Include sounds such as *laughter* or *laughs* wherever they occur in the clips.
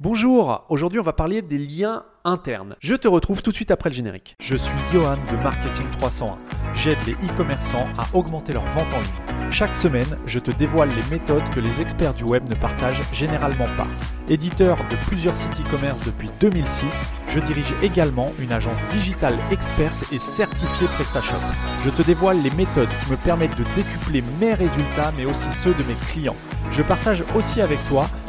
Bonjour, aujourd'hui on va parler des liens internes. Je te retrouve tout de suite après le générique. Je suis Johan de Marketing 301. J'aide les e-commerçants à augmenter leur vente en ligne. Chaque semaine, je te dévoile les méthodes que les experts du web ne partagent généralement pas. Éditeur de plusieurs sites e-commerce depuis 2006, je dirige également une agence digitale experte et certifiée PrestaShop. Je te dévoile les méthodes qui me permettent de décupler mes résultats mais aussi ceux de mes clients. Je partage aussi avec toi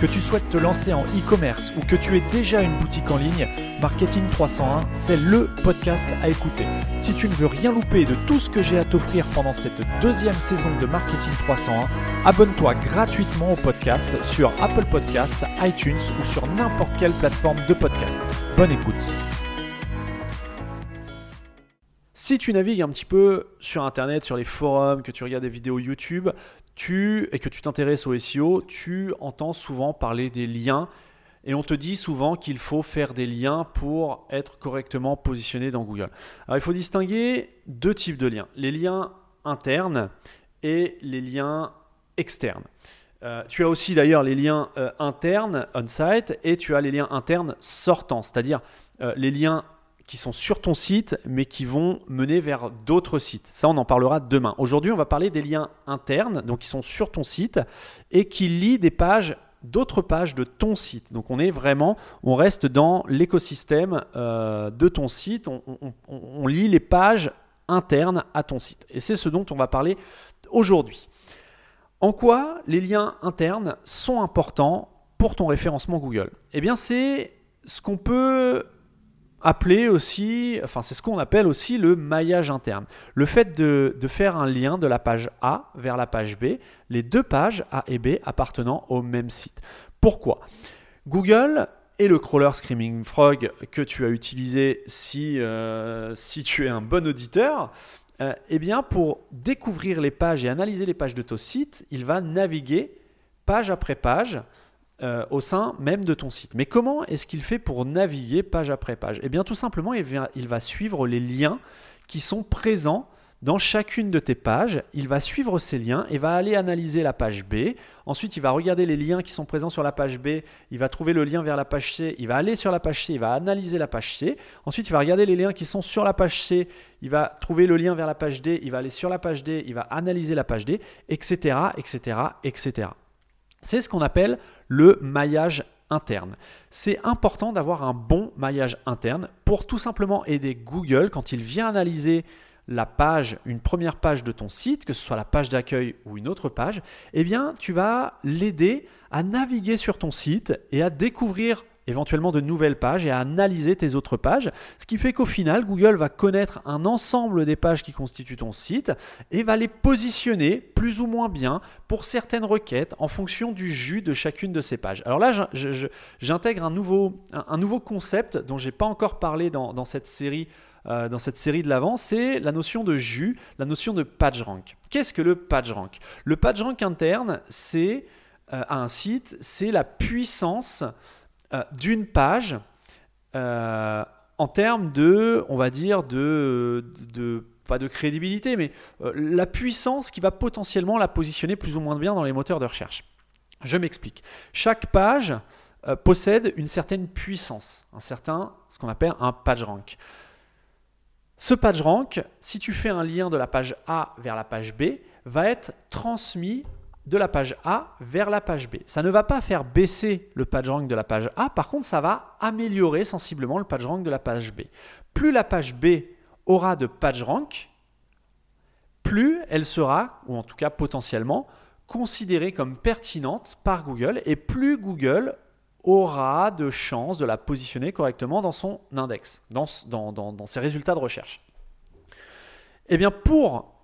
Que tu souhaites te lancer en e-commerce ou que tu aies déjà une boutique en ligne, Marketing 301, c'est le podcast à écouter. Si tu ne veux rien louper de tout ce que j'ai à t'offrir pendant cette deuxième saison de Marketing 301, abonne-toi gratuitement au podcast sur Apple Podcast, iTunes ou sur n'importe quelle plateforme de podcast. Bonne écoute. Si tu navigues un petit peu sur Internet, sur les forums, que tu regardes des vidéos YouTube, tu, et que tu t'intéresses au SEO, tu entends souvent parler des liens et on te dit souvent qu'il faut faire des liens pour être correctement positionné dans Google. Alors il faut distinguer deux types de liens, les liens internes et les liens externes. Euh, tu as aussi d'ailleurs les liens euh, internes on-site et tu as les liens internes sortants, c'est-à-dire euh, les liens qui sont sur ton site, mais qui vont mener vers d'autres sites. Ça, on en parlera demain. Aujourd'hui, on va parler des liens internes, donc qui sont sur ton site et qui lient des pages d'autres pages de ton site. Donc on est vraiment, on reste dans l'écosystème euh, de ton site, on, on, lit les pages internes à ton site. Et c'est ce dont on va parler aujourd'hui. En quoi les liens internes sont importants pour ton référencement Google? Eh bien c'est ce qu'on peut appelé aussi, c'est ce qu'on appelle aussi le maillage interne. Le fait de, faire un lien de la page A vers la page B, les deux pages A et B appartenant au même site. Pourquoi? Google et le crawler Screaming Frog que tu as utilisé si, euh, si tu es un bon auditeur, euh, eh bien pour découvrir les pages et analyser les pages de ton site, il va naviguer page après page euh, au sein même de ton site. Mais comment est-ce qu'il fait pour naviguer page après page? Eh bien tout simplement, il va, il va suivre les liens qui sont présents dans chacune de tes pages, il va suivre ces liens et va aller analyser la page B. Ensuite, il va regarder les liens qui sont présents sur la page B, il va trouver le lien vers la page C, il va aller sur la page C, il va analyser la page C. Ensuite, il va regarder les liens qui sont sur la page C, il va trouver le lien vers la page D, il va aller sur la page D, il va analyser la page D, etc., etc., etc. C'est ce qu'on appelle le maillage interne. C'est important d'avoir un bon maillage interne pour tout simplement aider Google quand il vient analyser la page, une première page de ton site, que ce soit la page d'accueil ou une autre page, eh bien, tu vas l'aider à naviguer sur ton site et à découvrir éventuellement de nouvelles pages et à analyser tes autres pages. Ce qui fait qu'au final, Google va connaître un ensemble des pages qui constituent ton site et va les positionner plus ou moins bien pour certaines requêtes en fonction du jus de chacune de ces pages. Alors là, j'intègre un nouveau, un nouveau concept dont je n'ai pas encore parlé dans, cette série euh, dans cette série de l'avant, c'est la notion de jus, la notion de PageRank. Qu'est-ce que le PageRank Le PageRank interne, c'est euh, à un site, c'est la puissance euh, d'une page euh, en termes de, on va dire, de, de pas de crédibilité, mais euh, la puissance qui va potentiellement la positionner plus ou moins bien dans les moteurs de recherche. Je m'explique. Chaque page possède une certaine puissance, un certain, ce qu'on appelle un page rank. Ce page rank, si tu fais un lien de la page A vers la page B, va être transmis de la page A vers la page B. Ça ne va pas faire baisser le PageRank de la page A, par contre ça va améliorer sensiblement le PageRank de la page B. Plus la page B aura de PageRank, plus elle sera, ou en tout cas potentiellement, considérée comme pertinente par Google, et plus Google aura de chances de la positionner correctement dans son index, dans, dans ses résultats de recherche. Eh bien pour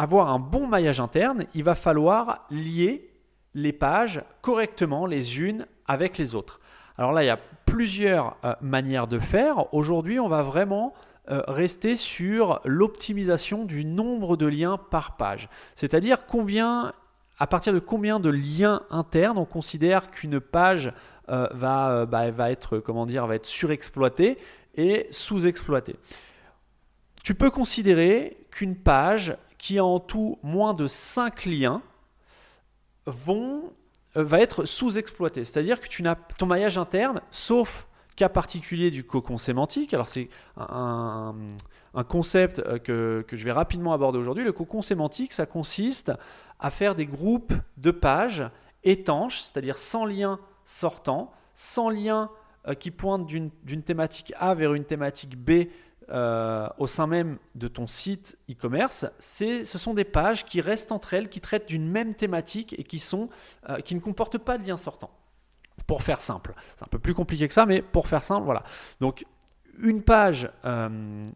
avoir un bon maillage interne, il va falloir lier les pages correctement les unes avec les autres. Alors là, il y a plusieurs euh, manières de faire. Aujourd'hui, on va vraiment euh, rester sur l'optimisation du nombre de liens par page. C'est-à-dire combien, à partir de combien de liens internes on considère qu'une page euh, va, bah, va, être, comment dire, va être surexploitée et sous-exploitée. Tu peux considérer qu'une page qui a en tout moins de 5 liens vont, va être sous-exploitée. C'est-à-dire que tu n'as ton maillage interne, sauf cas particulier du cocon sémantique. Alors c'est un, concept euh, que, que, je vais rapidement aborder aujourd'hui. Le cocon sémantique, ça consiste à faire des groupes de pages étanches, c'est-à-dire sans lien sortant, sans lien euh, qui pointe d'une thématique A vers une thématique B euh, au sein même de ton site e-commerce, ce sont des pages qui restent entre elles, qui traitent d'une même thématique et qui, sont, qui ne comportent pas de lien sortant pour faire simple. C'est un peu plus compliqué que ça, mais pour faire simple, voilà. Donc, une page, euh,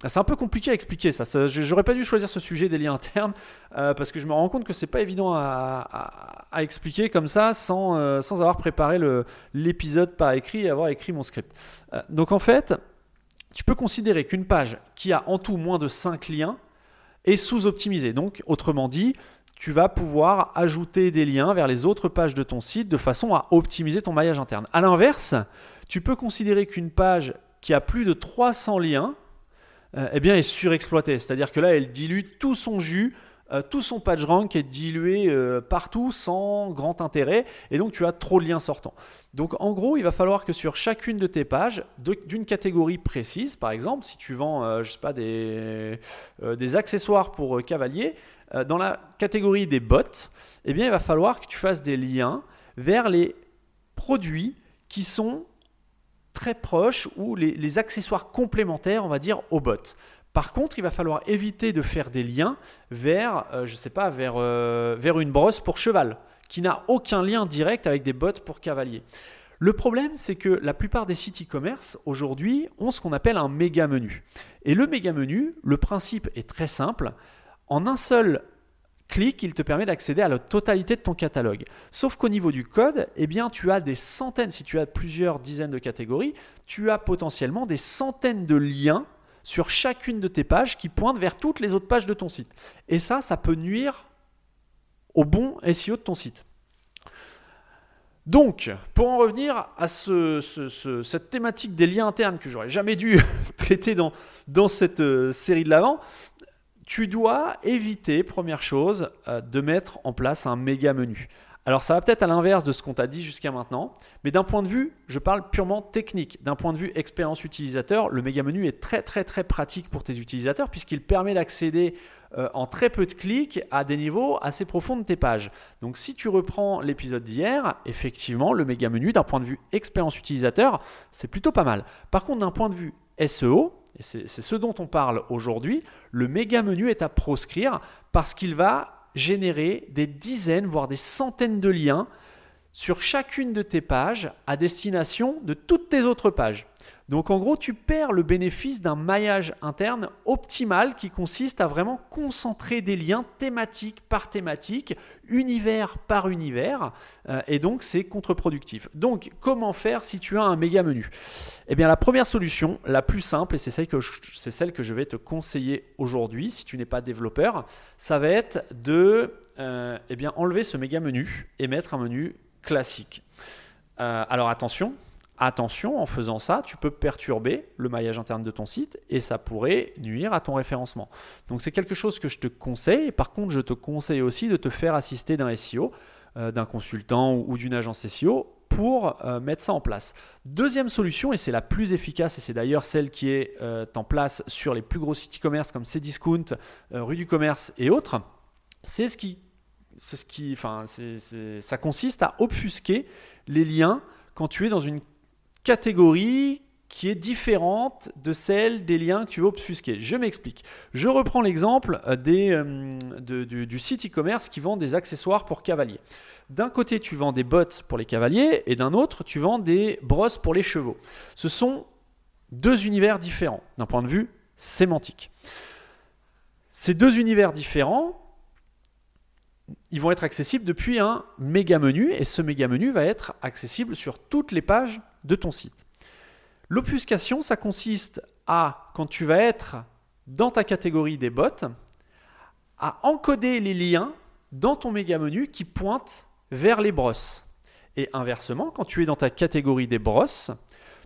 c'est un peu compliqué à expliquer ça. J'aurais pas dû choisir ce sujet des liens internes euh, parce que je me rends compte que c'est pas évident à, expliquer comme ça sans, euh, sans avoir préparé l'épisode par écrit et avoir écrit mon script. donc en fait, tu peux considérer qu'une page qui a en tout moins de 5 liens est sous-optimisée. Donc, autrement dit, tu vas pouvoir ajouter des liens vers les autres pages de ton site de façon à optimiser ton maillage interne. A l'inverse, tu peux considérer qu'une page qui a plus de 300 liens euh, eh bien, est surexploitée. C'est-à-dire que là, elle dilue tout son jus, euh, tout son page rank est dilué euh, partout sans grand intérêt, et donc tu as trop de liens sortants. Donc en gros, il va falloir que sur chacune de tes pages, d'une catégorie précise, par exemple, si tu vends, pas, des, accessoires pour cavaliers, euh, dans la catégorie des bots, eh bien, il va falloir que tu fasses des liens vers les produits qui sont très proches ou les, accessoires complémentaires, on va dire, aux bots. Par contre, il va falloir éviter de faire des liens vers, euh, je sais pas, vers, euh, vers une brosse pour cheval, qui n'a aucun lien direct avec des bots pour cavalier. Le problème, c'est que la plupart des sites e-commerce aujourd'hui ont ce qu'on appelle un méga menu. Et le méga menu, le principe est très simple. En un seul clic, il te permet d'accéder à la totalité de ton catalogue. Sauf qu'au niveau du code, eh tu as des centaines, si tu as plusieurs dizaines de catégories, tu as potentiellement des centaines de liens sur chacune de tes pages qui pointent vers toutes les autres pages de ton site. Et ça, ça peut nuire au bon SEO de ton site. Donc, pour en revenir à cette thématique des liens internes que j'aurais jamais dû *laughs* traiter dans, cette euh, série de l'avant, tu dois éviter, première chose, euh, de mettre en place un méga menu. Alors ça va peut-être à l'inverse de ce qu'on t'a dit jusqu'à maintenant, mais d'un point de vue, je parle purement technique, d'un point de vue expérience utilisateur, le méga menu est très très très pratique pour tes utilisateurs puisqu'il permet d'accéder euh, en très peu de clics à des niveaux assez profonds de tes pages. Donc si tu reprends l'épisode d'hier, effectivement, le méga menu d'un point de vue expérience utilisateur, c'est plutôt pas mal. Par contre, d'un point de vue SEO, et c'est ce dont on parle aujourd'hui, le méga menu est à proscrire parce qu'il va générer des dizaines, voire des centaines de liens sur chacune de tes pages à destination de toutes tes autres pages. Donc en gros, tu perds le bénéfice d'un maillage interne optimal qui consiste à vraiment concentrer des liens thématiques par thématique, univers par univers, euh, et donc c'est contre-productif. Donc comment faire si tu as un méga menu? Eh bien la première solution, la plus simple, et c'est celle, que je, c'est celle que je vais te conseiller aujourd'hui si tu n'es pas développeur, ça va être de euh, eh bien, enlever ce méga menu et mettre un menu classique. Euh, alors attention, Attention, en faisant ça, tu peux perturber le maillage interne de ton site et ça pourrait nuire à ton référencement. Donc c'est quelque chose que je te conseille. Par contre, je te conseille aussi de te faire assister d'un SEO, euh, d'un consultant ou, d'une agence SEO pour euh, mettre ça en place. Deuxième solution, et c'est la plus efficace, et c'est d'ailleurs celle qui est en place sur les plus gros sites e-commerce comme Cdiscount, Rue du Commerce et autres, c'est ce qui, c'est ce qui, enfin, ça consiste à obfusquer les liens quand tu es dans une catégorie qui est différente de celle des liens que tu veux obfusquer. Je m'explique. Je reprends l'exemple euh, euh, du, site e-commerce qui vend des accessoires pour cavaliers. D'un côté, tu vends des bottes pour les cavaliers et d'un autre, tu vends des brosses pour les chevaux. Ce sont deux univers différents d'un point de vue sémantique. Ces deux univers différents, ils vont être accessibles depuis un méga menu et ce méga menu va être accessible sur toutes les pages de ton site. L'obfuscation, ça consiste à, quand tu vas être dans ta catégorie des bots, à encoder les liens dans ton méga menu qui pointent vers les brosses. Et inversement, quand tu es dans ta catégorie des brosses,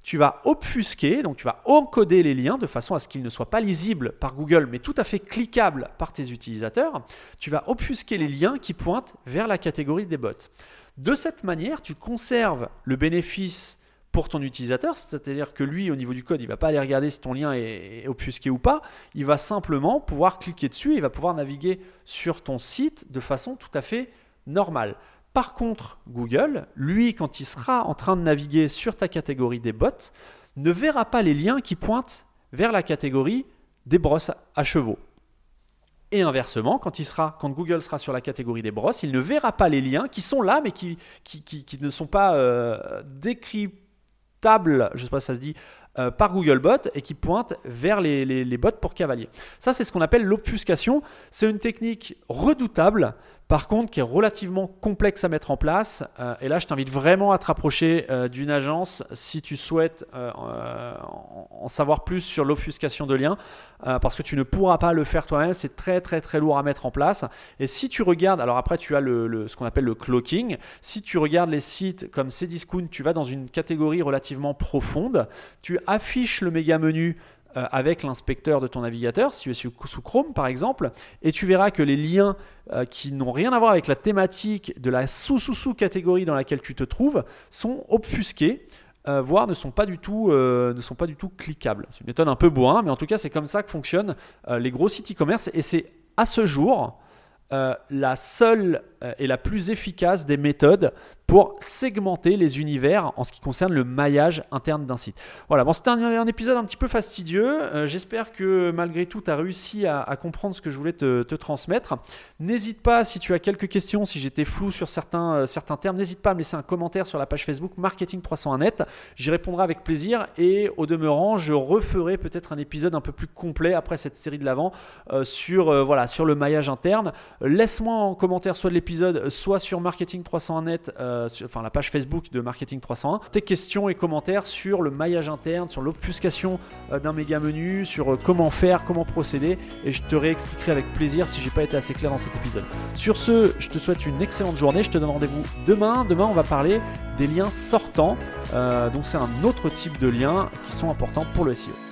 tu vas obfusquer, donc tu vas encoder les liens de façon à ce qu'ils ne soient pas lisibles par Google, mais tout à fait cliquables par tes utilisateurs. Tu vas obfusquer les liens qui pointent vers la catégorie des bots. De cette manière, tu conserves le bénéfice pour ton utilisateur, c'est-à-dire que lui, au niveau du code, il ne va pas aller regarder si ton lien est obfusqué ou pas, il va simplement pouvoir cliquer dessus, et il va pouvoir naviguer sur ton site de façon tout à fait normale. Par contre, Google, lui, quand il sera en train de naviguer sur ta catégorie des bots, ne verra pas les liens qui pointent vers la catégorie des brosses à chevaux. Et inversement, quand, il sera, quand Google sera sur la catégorie des brosses, il ne verra pas les liens qui sont là, mais qui, ne sont pas euh, décryptables, je ne sais pas si ça se dit, euh, par Googlebot et qui pointent vers les, les, les bots pour cavalier. Ça, c'est ce qu'on appelle l'obfuscation. C'est une technique redoutable par contre, qui est relativement complexe à mettre en place. Euh, et là, je t'invite vraiment à te rapprocher euh, d'une agence si tu souhaites euh, en savoir plus sur l'obfuscation de liens, parce que tu ne pourras pas le faire toi-même. C'est très très très lourd à mettre en place. Et si tu regardes, alors après, tu as ce qu'on appelle le cloaking. Si tu regardes les sites comme Cdiscount, tu vas dans une catégorie relativement profonde. Tu affiches le méga menu avec l'inspecteur de ton navigateur, si tu es sous Chrome par exemple, et tu verras que les liens euh, qui n'ont rien à voir avec la thématique de la sous-sous-sous-catégorie dans laquelle tu te trouves sont obfusqués. Euh, voire ne sont pas du tout, ne sont pas du tout cliquables. C'est une méthode un peu bourrin, mais en tout cas c'est comme ça que fonctionnent les gros sites e-commerce et c'est à ce jour la seule et la plus efficace des méthodes pour segmenter les univers en ce qui concerne le maillage interne d'un site. Voilà, bon, c'était un, épisode un petit peu fastidieux. Euh, j'espère que malgré tout, tu as réussi à, comprendre ce que je voulais te, transmettre. N'hésite pas, si tu as quelques questions, si j'étais flou sur certains, euh, certains termes, n'hésite pas à me laisser un commentaire sur la page Facebook Marketing 301net. J'y répondrai avec plaisir et au demeurant, je referai peut-être un épisode un peu plus complet après cette série de l'avant euh, sur, voilà, sur le maillage interne. Laisse-moi en commentaire soit de soit sur Marketing 301net. Euh, enfin la page Facebook de Marketing 301, tes questions et commentaires sur le maillage interne, sur l'obfuscation euh, d'un méga menu, sur euh, comment faire, comment procéder, et je te réexpliquerai avec plaisir si j'ai pas été assez clair dans cet épisode. Sur ce, je te souhaite une excellente journée, je te donne rendez-vous demain. Demain, on va parler des liens sortants, donc c'est un autre type de liens qui sont importants pour le SEO.